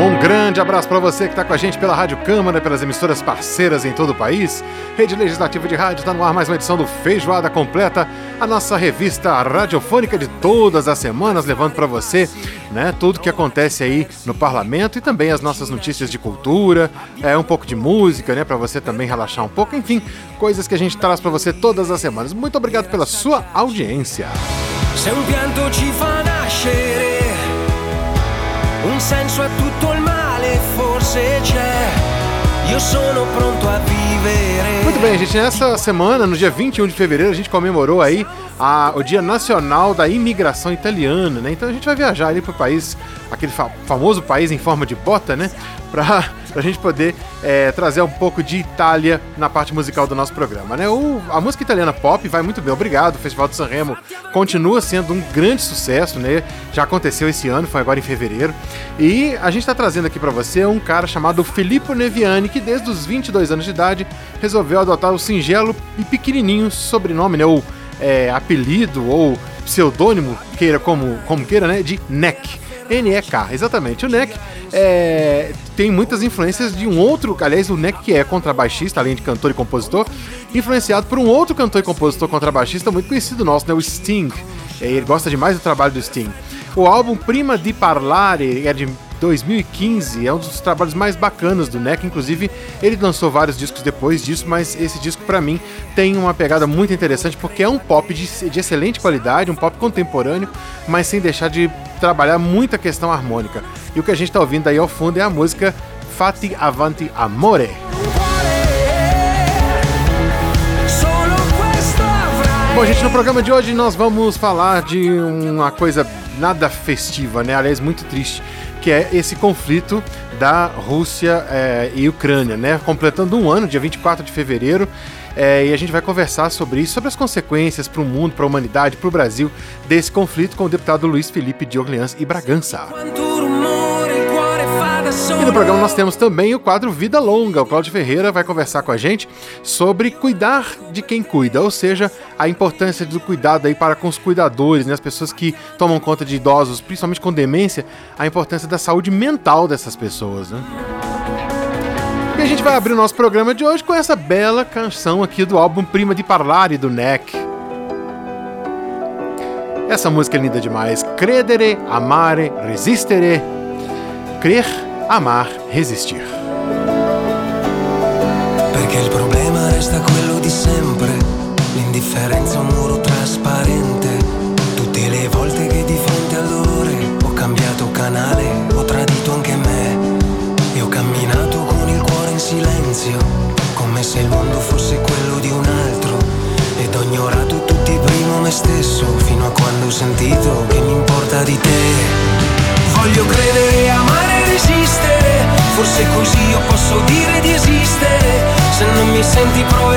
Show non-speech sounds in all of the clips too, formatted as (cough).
Um grande abraço para você que está com a gente pela Rádio Câmara, pelas emissoras parceiras em todo o país. Rede Legislativa de Rádio está no ar mais uma edição do Feijoada Completa, a nossa revista radiofônica de todas as semanas, levando para você né, tudo que acontece aí no parlamento e também as nossas notícias de cultura, é um pouco de música, né, para você também relaxar um pouco, enfim, coisas que a gente traz para você todas as semanas. Muito obrigado pela sua audiência. Se un pianto senso a male forse c'è. Sono pronto a vivere. Muito bem, gente. Nessa semana, no dia 21 de fevereiro, a gente comemorou aí a- o Dia Nacional da Imigração Italiana, né? Então a gente vai viajar ali pro país, aquele fa- famoso país em forma de bota, né? Pra, pra gente poder é, trazer um pouco de Itália na parte musical do nosso programa, né? O- a música italiana pop vai muito bem, obrigado. O Festival do Sanremo continua sendo um grande sucesso, né? Já aconteceu esse ano, foi agora em fevereiro. E a gente tá trazendo aqui pra você um cara chamado Filippo Neviani, que desde os 22 anos de idade resolveu adotar o singelo e pequenininho sobrenome, né? Ou é, apelido ou pseudônimo, queira como, como queira, né? De Neck. N-E-K, exatamente. O Neck é, tem muitas influências de um outro, aliás, o Neck que é contrabaixista, além de cantor e compositor, influenciado por um outro cantor e compositor contrabaixista muito conhecido nosso, né? O Sting. É, Ele gosta demais do trabalho do Sting. O álbum Prima di Parlare é de 2015, é um dos trabalhos mais bacanas do Neck, inclusive ele lançou vários discos depois disso, mas esse disco pra mim tem uma pegada muito interessante porque é um pop de, de excelente qualidade, um pop contemporâneo, mas sem deixar de trabalhar muita questão harmônica. E o que a gente tá ouvindo aí ao fundo é a música Fatti Avanti Amore. Bom, gente, no programa de hoje nós vamos falar de uma coisa nada festiva, né? Aliás, muito triste, que é esse conflito da Rússia eh, e Ucrânia, né? Completando um ano, dia 24 de fevereiro. eh, e a gente vai conversar sobre isso, sobre as consequências para o mundo, para a humanidade, para o Brasil, desse conflito com o deputado Luiz Felipe de Orleans e Bragança. E no programa nós temos também o quadro Vida Longa. O Cláudio Ferreira vai conversar com a gente sobre cuidar de quem cuida, ou seja, a importância do cuidado aí para com os cuidadores, né, as pessoas que tomam conta de idosos, principalmente com demência, a importância da saúde mental dessas pessoas, né? E a gente vai abrir o nosso programa de hoje com essa bela canção aqui do álbum Prima di Parlare do Neck. Essa música é linda demais. Credere, amare, resistere. Crer, amar, resistir. Perché il problema resta quello di sempre. L'indifferenza è un muro trasparente. Tutte le volte che di fronte al dolore ho cambiato canale, ho tradito anche me. E ho camminato con il cuore in silenzio, come se il mondo fosse quello di un altro. Ed ho ignorato tutti prima me stesso, fino a quando ho sentito che mi importa di te. Voglio credere, amare e resistere. Forse così io posso dire di esistere. Se non mi senti proverò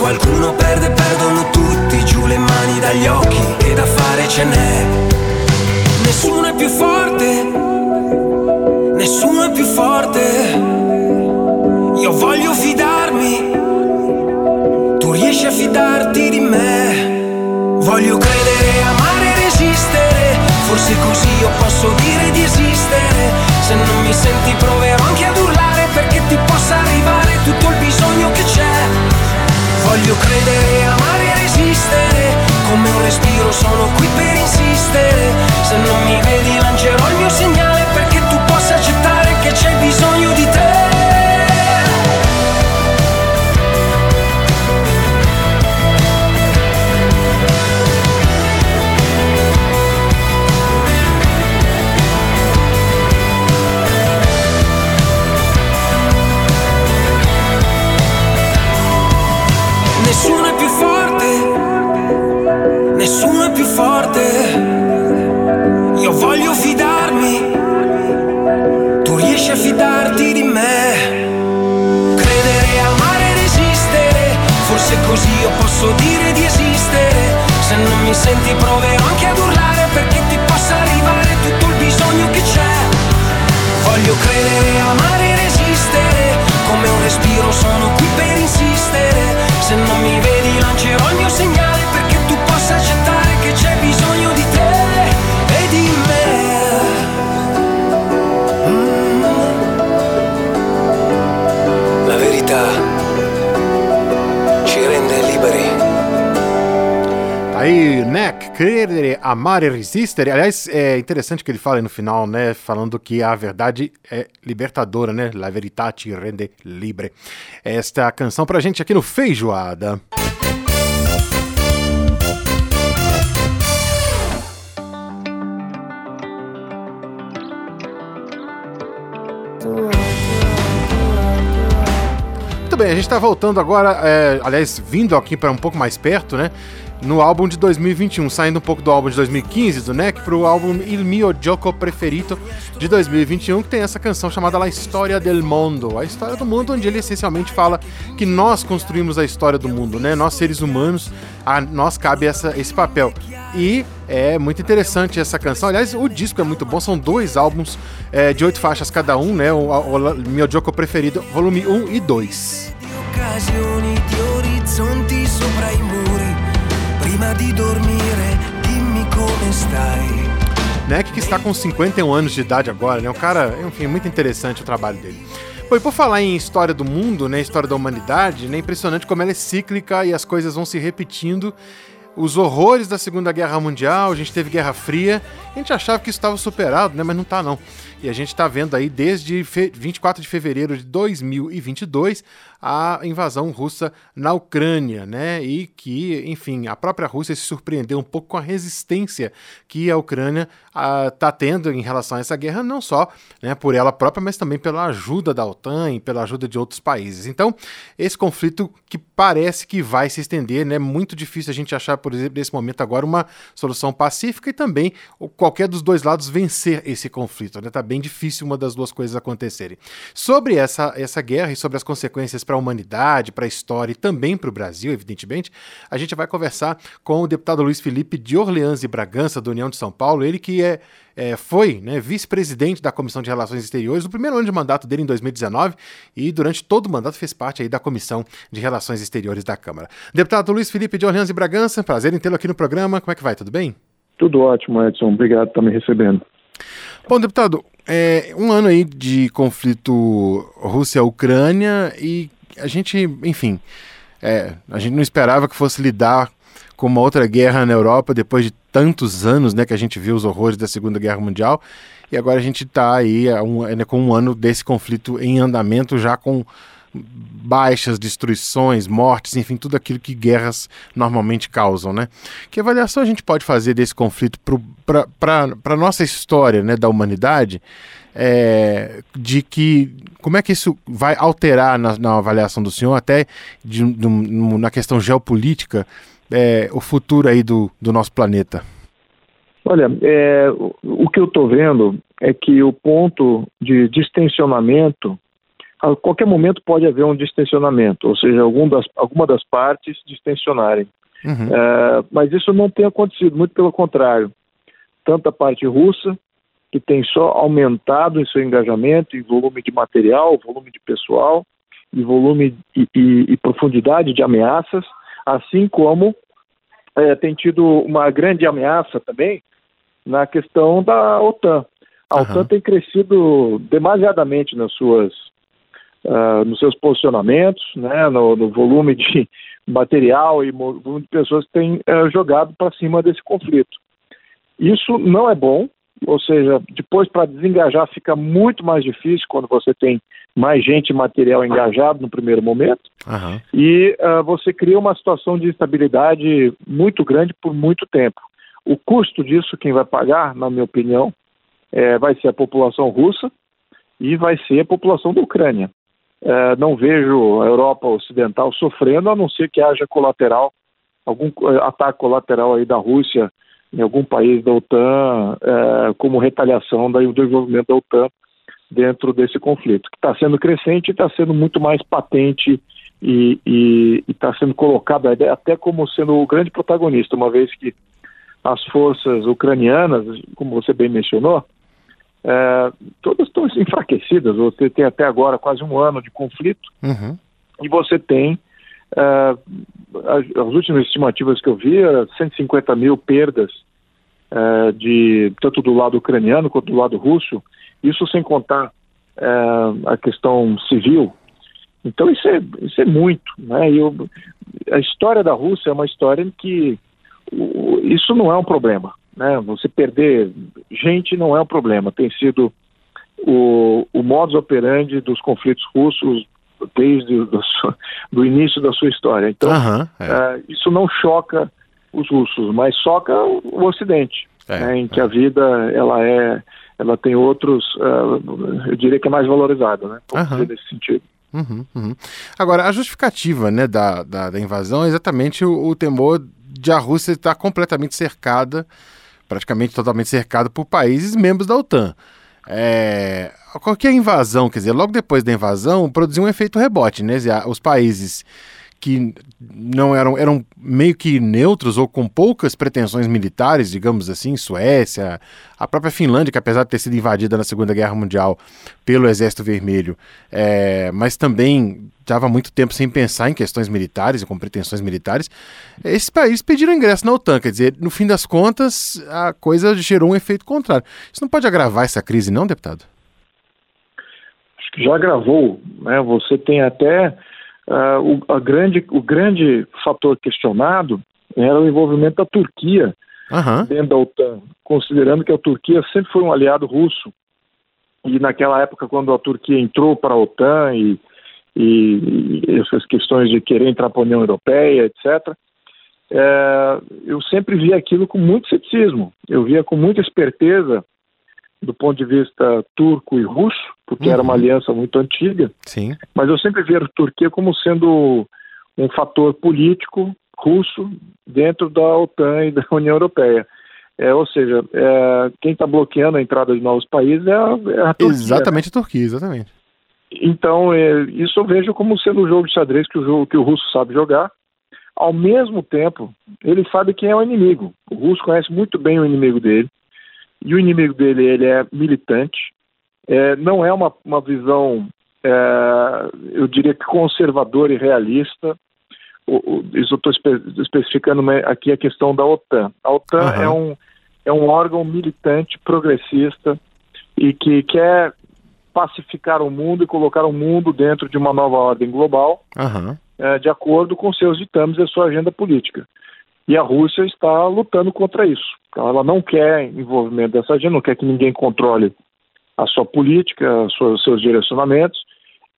qualcuno perde, perdono tutti, giù le mani dagli occhi, che da fare ce n'è. Nessuno è più forte, nessuno è più forte. Io voglio fidarmi, tu riesci a fidarti di me. Voglio credere, amare e resistere. Forse così io posso dire di esistere. Se non mi senti proverò credere, amare e resistere. Come un respiro sono qui per insistere. Se non mi vedi lancerò il mio segnale posso dire di esistere. Se non mi senti proverò anche ad urlare perché ti possa arrivare tutto il bisogno che c'è. Voglio credere, amare, resistere. Come un respiro sono qui crer, amar e resistir. Aliás, é interessante que ele fala no final, né? Falando que a verdade é libertadora, né? La verità te rende libre. Esta canção pra gente aqui no Feijoada. Muito bem, a gente está voltando agora, é, aliás, vindo aqui para um pouco mais perto, né? No álbum de 2021, saindo um pouco do álbum de 2015 do NEC para o álbum Il mio gioco preferito de 2021, que tem essa canção chamada La História del Mundo, a história do mundo, onde ele essencialmente fala que nós construímos a história do mundo, né? Nós seres humanos, a nós cabe essa, esse papel. E é muito interessante essa canção. Aliás, o disco é muito bom. São dois álbuns é, de oito faixas cada um, né? O, o, o meu Joko preferido, volume 1 e 2. Di dormire, dimmi come stai. Neck, que está com 51 anos de idade agora, né? Um cara, enfim, muito interessante o trabalho dele. Bom, e por falar em história do mundo, né? História da humanidade, né? Impressionante como ela é cíclica e as coisas vão se repetindo. Os horrores da Segunda Guerra Mundial, a gente teve Guerra Fria, a gente achava que isso estava superado, né? Mas não tá não. E a gente está vendo aí desde 24 de fevereiro de 2022 a invasão russa na Ucrânia, né? E que, enfim, a própria Rússia se surpreendeu um pouco com a resistência que a Ucrânia está tendo em relação a essa guerra, não só né, por ela própria, mas também pela ajuda da OTAN e pela ajuda de outros países. Então, esse conflito que parece que vai se estender, né? Muito difícil a gente achar, por exemplo, nesse momento agora, uma solução pacífica e também qualquer dos dois lados vencer esse conflito, né? Tá bem difícil uma das duas coisas acontecerem. Sobre essa, essa guerra e sobre as consequências para a humanidade, para a história e também para o Brasil, evidentemente, a gente vai conversar com o deputado Luiz Felipe de Orleans e Bragança, da União de São Paulo, ele que é, é foi né, vice-presidente da Comissão de Relações Exteriores no primeiro ano de mandato dele, em 2019, e durante todo o mandato fez parte aí da Comissão de Relações Exteriores da Câmara. Deputado Luiz Felipe de Orleans e Bragança, prazer em tê-lo aqui no programa. Como é que vai? Tudo bem? Tudo ótimo, Edson. Obrigado por estar me recebendo. Bom, deputado, é um ano aí de conflito Rússia-Ucrânia e a gente, enfim, é, a gente não esperava que fosse lidar com uma outra guerra na Europa depois de tantos anos, né, que a gente viu os horrores da Segunda Guerra Mundial. E agora a gente está aí um, né, com um ano desse conflito em andamento, já com baixas, destruições, mortes, enfim, tudo aquilo que guerras normalmente causam, né? Que avaliação a gente pode fazer desse conflito para a nossa história, né, da humanidade, é, de que como é que isso vai alterar na, na avaliação do senhor, até de, de, na questão geopolítica, é, o futuro aí do, do nosso planeta? Olha, é, o, que eu estou vendo é que o ponto de distensionamento a qualquer momento pode haver um distensionamento, ou seja, algum das, alguma das partes distensionarem. Uhum. É, mas isso não tem acontecido, muito pelo contrário. Tanto a parte russa, que tem só aumentado em seu engajamento em volume de material, volume de pessoal, e volume e, e, e profundidade de ameaças, assim como é, tem tido uma grande ameaça também na questão da OTAN. A uhum. OTAN tem crescido demasiadamente nas suas uh, nos seus posicionamentos, né, no, no, volume de (laughs) material e volume de pessoas que têm uh, jogado para cima desse conflito. Isso não é bom, ou seja, depois para desengajar fica muito mais difícil quando você tem mais gente e material engajado no primeiro momento, uhum. e uh, você cria uma situação de instabilidade muito grande por muito tempo. O custo disso, quem vai pagar, na minha opinião, é, vai ser a população russa e vai ser a população da Ucrânia. É, não vejo a Europa Ocidental sofrendo, a não ser que haja colateral, algum ataque colateral aí da Rússia em algum país da OTAN, é, como retaliação do desenvolvimento da OTAN dentro desse conflito, que está sendo crescente e está sendo muito mais patente e está sendo colocado até como sendo o grande protagonista, uma vez que as forças ucranianas, como você bem mencionou, é, todas estão enfraquecidas. Você tem até agora quase um ano de conflito uhum. e você tem as, as, últimas estimativas que eu vi, 150 mil perdas é, de tanto do lado ucraniano quanto do lado russo. Isso sem contar é, a questão civil. Então isso é, isso é muito. Né? Eu, a história da Rússia é uma história em que isso não é um problema. Né? Você perder gente não é um problema. Tem sido o, o modus operandi dos conflitos russos desde o do, do início da sua história. Então, uhum, é. uh, isso não choca os russos, mas choca o Ocidente, é, né, em que a vida ela é, ela tem outros, uh, eu diria que é mais valorizada, né? Uhum. Nesse sentido. Uhum, uhum. Agora, a justificativa né, da, da, da invasão é exatamente o, o temor de a Rússia estar completamente cercada, praticamente totalmente cercada por países membros da OTAN. É, qualquer invasão, quer dizer, logo depois da invasão, produziu um efeito rebote, né? Os países que não eram, eram meio que neutros ou com poucas pretensões militares, digamos assim, Suécia, a própria Finlândia, que apesar de ter sido invadida na Segunda Guerra Mundial pelo Exército Vermelho, é, mas também estava muito tempo sem pensar em questões militares e com pretensões militares, esses países pediram ingresso na OTAN, quer dizer, no fim das contas, a coisa gerou um efeito contrário. Isso não pode agravar essa crise, não, deputado? Já agravou, né? Você tem até uh, o, grande, o grande fator questionado era o envolvimento da Turquia uhum. dentro da OTAN, considerando que a Turquia sempre foi um aliado russo. E naquela época, quando a Turquia entrou para a OTAN e, e, e essas questões de querer entrar para a União Europeia, etc., é, eu sempre via aquilo com muito ceticismo. Eu via com muita esperteza do ponto de vista turco e russo, porque uhum. era uma uhum. aliança muito antiga. Sim. Mas eu sempre vi a Turquia como sendo um fator político russo dentro da OTAN e da (laughs) União Europeia. É, ou seja, é, quem está bloqueando a entrada de novos países é a, é a Turquia. Exatamente a Turquia, exatamente. Então, é, isso eu vejo como sendo um jogo de xadrez que o, jogo, que o russo sabe jogar. Ao mesmo tempo, ele sabe quem é o inimigo. O russo conhece muito bem o inimigo dele e o inimigo dele ele é militante. É, não é uma, uma visão, é, eu diria que conservadora e realista. O, o, isso estou espe especificando aqui a questão da OTAN. A OTAN uhum. é, um, é um órgão militante progressista e que quer pacificar o mundo e colocar o mundo dentro de uma nova ordem global, uhum. é, de acordo com seus ditames e sua agenda política. E a Rússia está lutando contra isso. Ela não quer envolvimento dessa agenda, não quer que ninguém controle a sua política, os seus direcionamentos,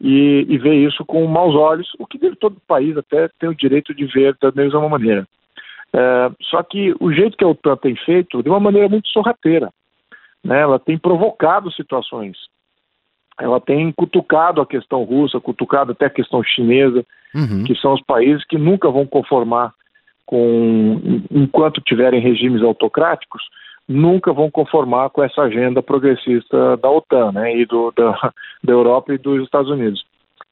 e, e vê isso com maus olhos, o que deve todo país até tem o direito de ver da mesma maneira. É, só que o jeito que a OTAN tem feito, de uma maneira muito sorrateira, né, ela tem provocado situações, ela tem cutucado a questão russa, cutucado até a questão chinesa, uhum. que são os países que nunca vão conformar com, enquanto tiverem regimes autocráticos, nunca vão conformar com essa agenda progressista da OTAN, né, e do, da, (laughs) da Europa e dos Estados Unidos.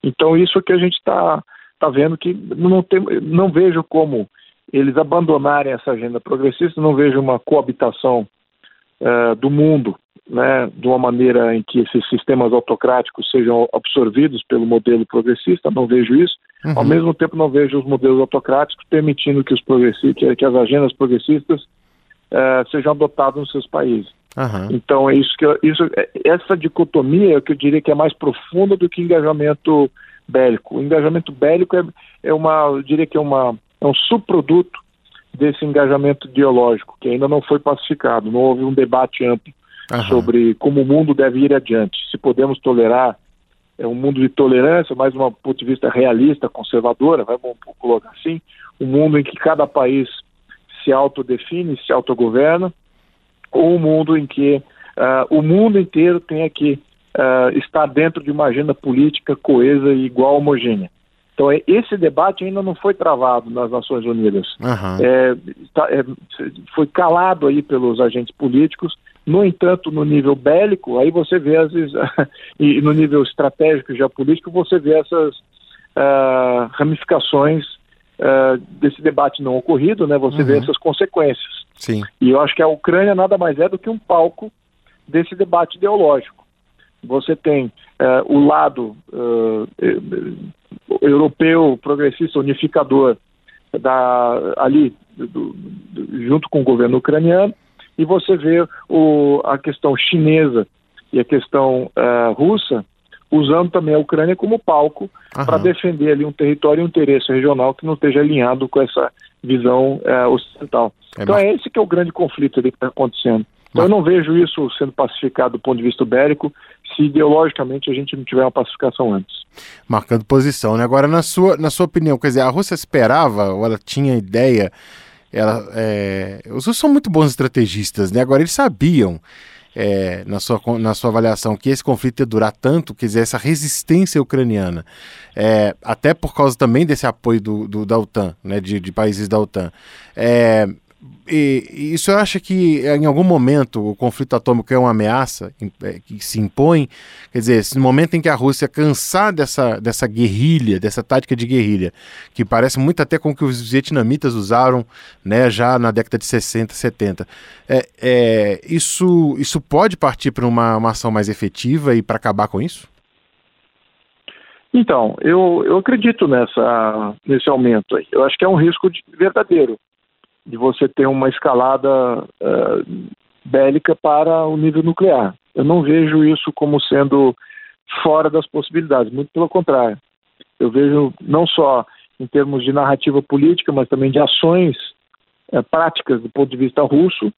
Então isso que a gente está tá vendo que não, tem, não vejo como eles abandonarem essa agenda progressista, não vejo uma coabitação uh, do mundo, né, de uma maneira em que esses sistemas autocráticos sejam absorvidos pelo modelo progressista, não vejo isso. Uhum. Ao mesmo tempo, não vejo os modelos autocráticos permitindo que, os progressistas, que as agendas progressistas uh, sejam adotadas nos seus países. Uhum. Então, é isso que eu, isso, é, essa dicotomia é que eu diria que é mais profunda do que engajamento bélico. O engajamento bélico é, é uma, eu diria que é, uma, é um subproduto desse engajamento ideológico, que ainda não foi pacificado, não houve um debate amplo uhum. sobre como o mundo deve ir adiante, se podemos tolerar é um mundo de tolerância, mais um ponto de vista realista, conservadora, vamos colocar assim, um mundo em que cada país se autodefine, se autogoverna, ou um mundo em que uh, o mundo inteiro tenha que uh, estar dentro de uma agenda política coesa e igual homogênea. Então, é, esse debate ainda não foi travado nas Nações Unidas. Uhum. É, tá, é, foi calado aí pelos agentes políticos no entanto, no nível bélico, aí você vê as (laughs) e no nível estratégico e geopolítico, você vê essas, uh, ramificações uh, desse debate não ocorrido, né? Você uhum. vê essas consequências. Sim. E eu acho que a Ucrânia nada mais é do que um palco desse debate ideológico. Você tem uh, o lado europeu, progressista, unificador, da, ali, do, do, junto com o governo ucraniano, e você vê o, a questão chinesa e a questão uh, russa usando também a Ucrânia como palco para defender ali um território e um interesse regional que não esteja alinhado com essa visão uh, ocidental. É então é esse que é o grande conflito ali que está acontecendo. Então eu não vejo isso sendo pacificado do ponto de vista bélico se ideologicamente a gente não tiver uma pacificação antes. Marcando posição, né? Agora, na sua, na sua opinião, quer dizer, a Rússia esperava ou ela tinha ideia ela, é, os russos são muito bons estrategistas, né? Agora eles sabiam é, na, sua, na sua avaliação que esse conflito ia durar tanto, quer dizer, essa resistência ucraniana, é, até por causa também desse apoio do, do da OTAN, né, de, de países da OTAN. É, e, e isso acha que em algum momento o conflito atômico é uma ameaça é, que se impõe? Quer dizer, no momento em que a Rússia cansar dessa, dessa guerrilha, dessa tática de guerrilha, que parece muito até com o que os vietnamitas usaram né, já na década de 60, 70, é, é, isso, isso pode partir para uma, uma ação mais efetiva e para acabar com isso? Então, eu, eu acredito nessa, nesse aumento aí. Eu acho que é um risco de, verdadeiro de você ter uma escalada uh, bélica para o nível nuclear. Eu não vejo isso como sendo fora das possibilidades, muito pelo contrário. Eu vejo não só em termos de narrativa política, mas também de ações uh, práticas do ponto de vista russo,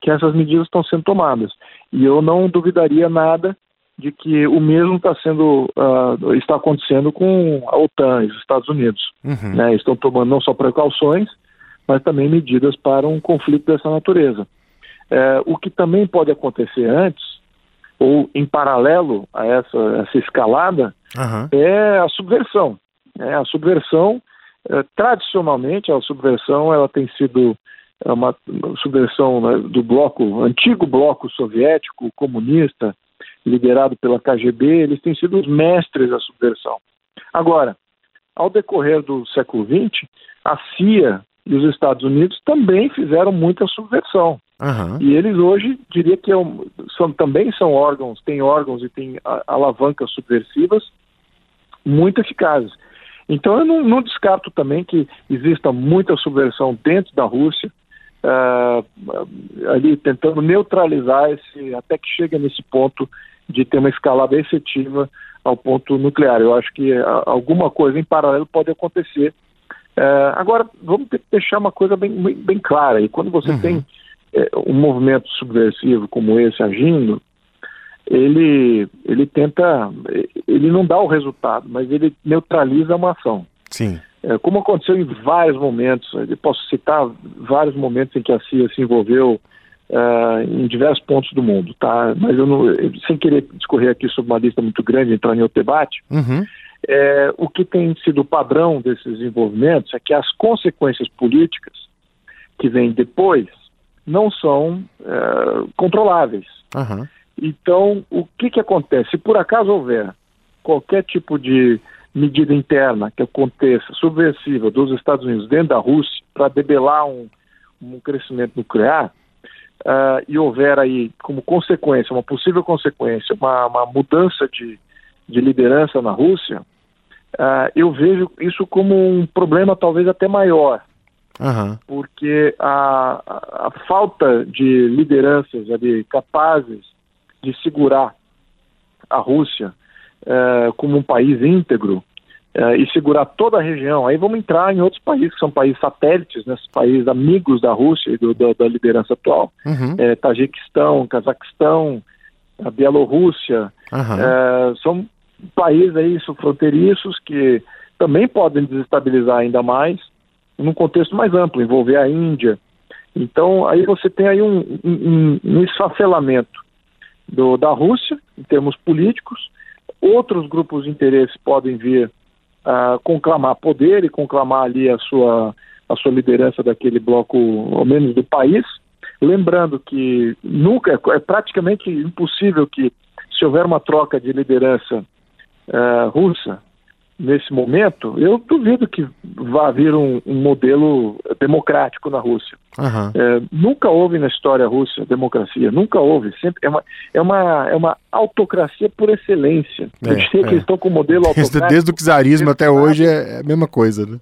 que essas medidas estão sendo tomadas. E eu não duvidaria nada de que o mesmo está sendo uh, está acontecendo com a OTAN e os Estados Unidos. Uhum. Né? Estão tomando não só precauções, mas também medidas para um conflito dessa natureza. É, o que também pode acontecer antes, ou em paralelo a essa, essa escalada, uhum. é a subversão. É, a subversão, é, tradicionalmente, a subversão ela tem sido uma, uma subversão né, do bloco, antigo bloco soviético, comunista, liderado pela KGB, eles têm sido os mestres da subversão. Agora, ao decorrer do século XX, a CIA e os Estados Unidos também fizeram muita subversão. Uhum. E eles hoje, diria que é são, também são órgãos, têm órgãos e têm alavancas subversivas muito eficazes. Então eu não, não, descarto também que exista muita subversão dentro da Rússia, uh, ali tentando neutralizar esse, até que chega nesse ponto de ter uma escalada efetiva ao ponto nuclear. Eu acho que uh, alguma coisa em paralelo pode acontecer é, agora, vamos deixar uma coisa bem, bem clara. E quando você uhum. tem é, um movimento subversivo como esse agindo, ele, ele tenta, ele não dá o resultado, mas ele neutraliza uma ação. Sim. É, como aconteceu em vários momentos, eu posso citar vários momentos em que a CIA se envolveu uh, em diversos pontos do mundo, tá? Mas eu não, sem querer discorrer aqui sobre uma lista muito grande, entrar em outro debate, uhum. É, o que tem sido o padrão desses desenvolvimentos é que as consequências políticas que vêm depois não são é, controláveis. Uhum. Então, o que, que acontece? Se por acaso houver qualquer tipo de medida interna que aconteça subversiva dos Estados Unidos dentro da Rússia para debelar um, um crescimento nuclear, uh, e houver aí como consequência, uma possível consequência, uma, uma mudança de, de liderança na Rússia, uh, eu vejo isso como um problema talvez até maior, uhum. porque a, a, a, falta de lideranças ali capazes de segurar a Rússia uh, como um país íntegro uh, e segurar toda a região, aí vamos entrar em outros países que são países satélites, né, países amigos da Rússia e do, do, da liderança atual, uhum. é, Tajiquistão, Cazaquistão, a Bielorrússia, uhum. são países aí fronteiriços que também podem desestabilizar ainda mais num contexto mais amplo, envolver a Índia. Então, aí você tem aí um, um, um esfacelamento do, da Rússia, em termos políticos. Outros grupos de interesse podem vir a uh, conclamar poder e conclamar ali a sua, a sua liderança daquele bloco, ao menos do país. Lembrando que nunca, é praticamente impossível que, se houver uma troca de liderança uh, russa, nesse momento, eu duvido que vá vir um, um modelo democrático na Rússia. Uhum. É, nunca houve na história russa democracia, nunca houve. Sempre é uma, é uma, é uma autocracia por excelência. É, eu diria é. que eles estão com o modelo (laughs) autocrático. Desde o czarismo até hoje é a mesma coisa, né?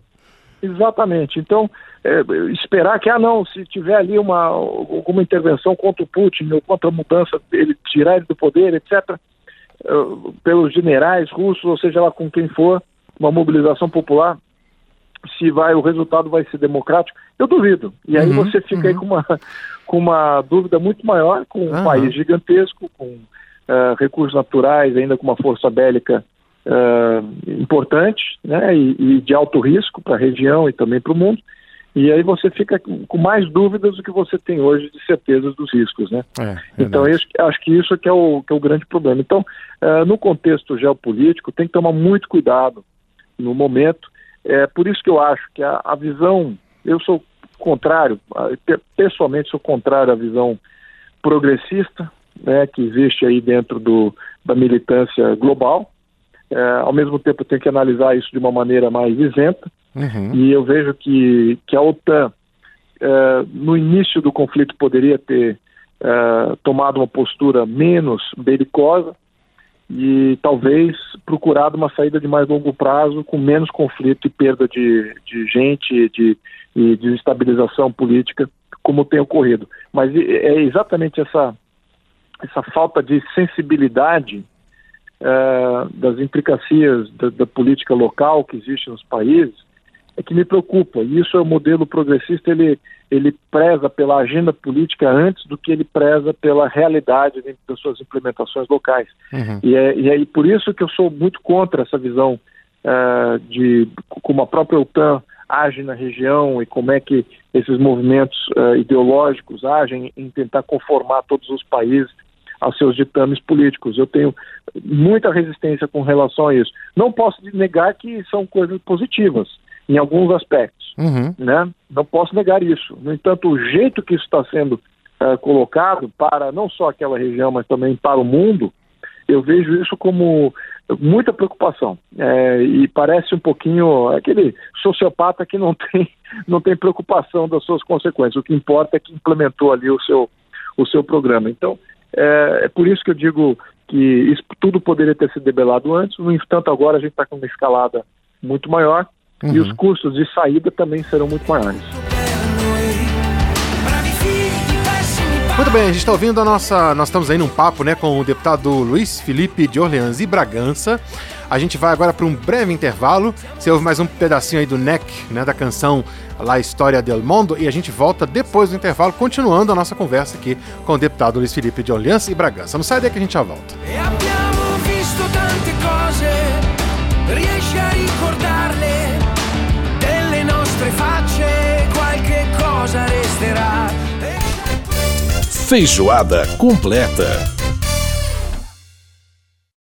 Exatamente. Então, é, esperar que, ah, não, se tiver ali uma, alguma intervenção contra o Putin ou contra a mudança dele, tirar ele do poder, etc., é, pelos generais russos, ou seja lá com quem for, uma mobilização popular, se vai o resultado vai ser democrático, eu duvido. E aí uhum, você fica uhum. aí com uma, (laughs) com uma dúvida muito maior, com um uhum. país gigantesco, com uh, recursos naturais, ainda com uma força bélica uh, importante né, e, e, de alto risco para a região e também para o mundo. E aí você fica com mais dúvidas do que você tem hoje de certezas dos riscos, né? É, então eu acho que isso que é o, que é o grande problema. Então, uh, no contexto geopolítico, tem que tomar muito cuidado no momento. É por isso que eu acho que a, a visão, eu sou contrário, pessoalmente sou contrário à visão progressista, né, que existe aí dentro do, da militância global. É, ao mesmo tempo, tenho que analisar isso de uma maneira mais isenta. Uhum. E eu vejo que, que a OTAN, é, no início do conflito, poderia ter é, tomado uma postura menos belicosa e talvez procurado uma saída de mais longo prazo com menos conflito e perda de, de gente de, e desestabilização política, como tem ocorrido. Mas é exatamente essa, essa falta de sensibilidade uh, das implicações da, da, política local que existe nos países é que me preocupa. E isso é o modelo progressista, ele, ele preza pela agenda política antes do que ele preza pela realidade das suas implementações locais. Uhum. E, é, e é por isso que eu sou muito contra essa visão uh, de como a própria OTAN age na região e como é que esses movimentos uh, ideológicos agem em tentar conformar todos os países aos seus ditames políticos. Eu tenho muita resistência com relação a isso. Não posso negar que são coisas positivas em alguns aspectos, uhum. né? Não posso negar isso. No entanto, o jeito que isso está sendo uh, colocado para não só aquela região, mas também para o mundo, eu vejo isso como muita preocupação é, e parece um pouquinho aquele sociopata que não (laughs) tem não tem preocupação das suas consequências. O que importa é que implementou ali o seu o seu programa. Então é, é por isso que eu digo que isso tudo poderia ter sido debelado antes. No entanto, agora a gente está com uma escalada muito maior uhum. e os custos de saída também serão muito maiores. Muito bem, a gente está ouvindo a nossa. Nós estamos aí num papo né, com o deputado Luiz Felipe de Orleans e Bragança. A gente vai agora para um breve intervalo. Você ouve mais um pedacinho aí do NEC, né, da canção La História del Mundo, e a gente volta depois do intervalo, continuando a nossa conversa aqui com o deputado Luiz Felipe de Orleans e Bragança. Não sai daí que a gente já volta. E abbiamo visto tante cose, riesci a ricordarle, delle nostre facce qualche cosa resterà. Feijoada completa.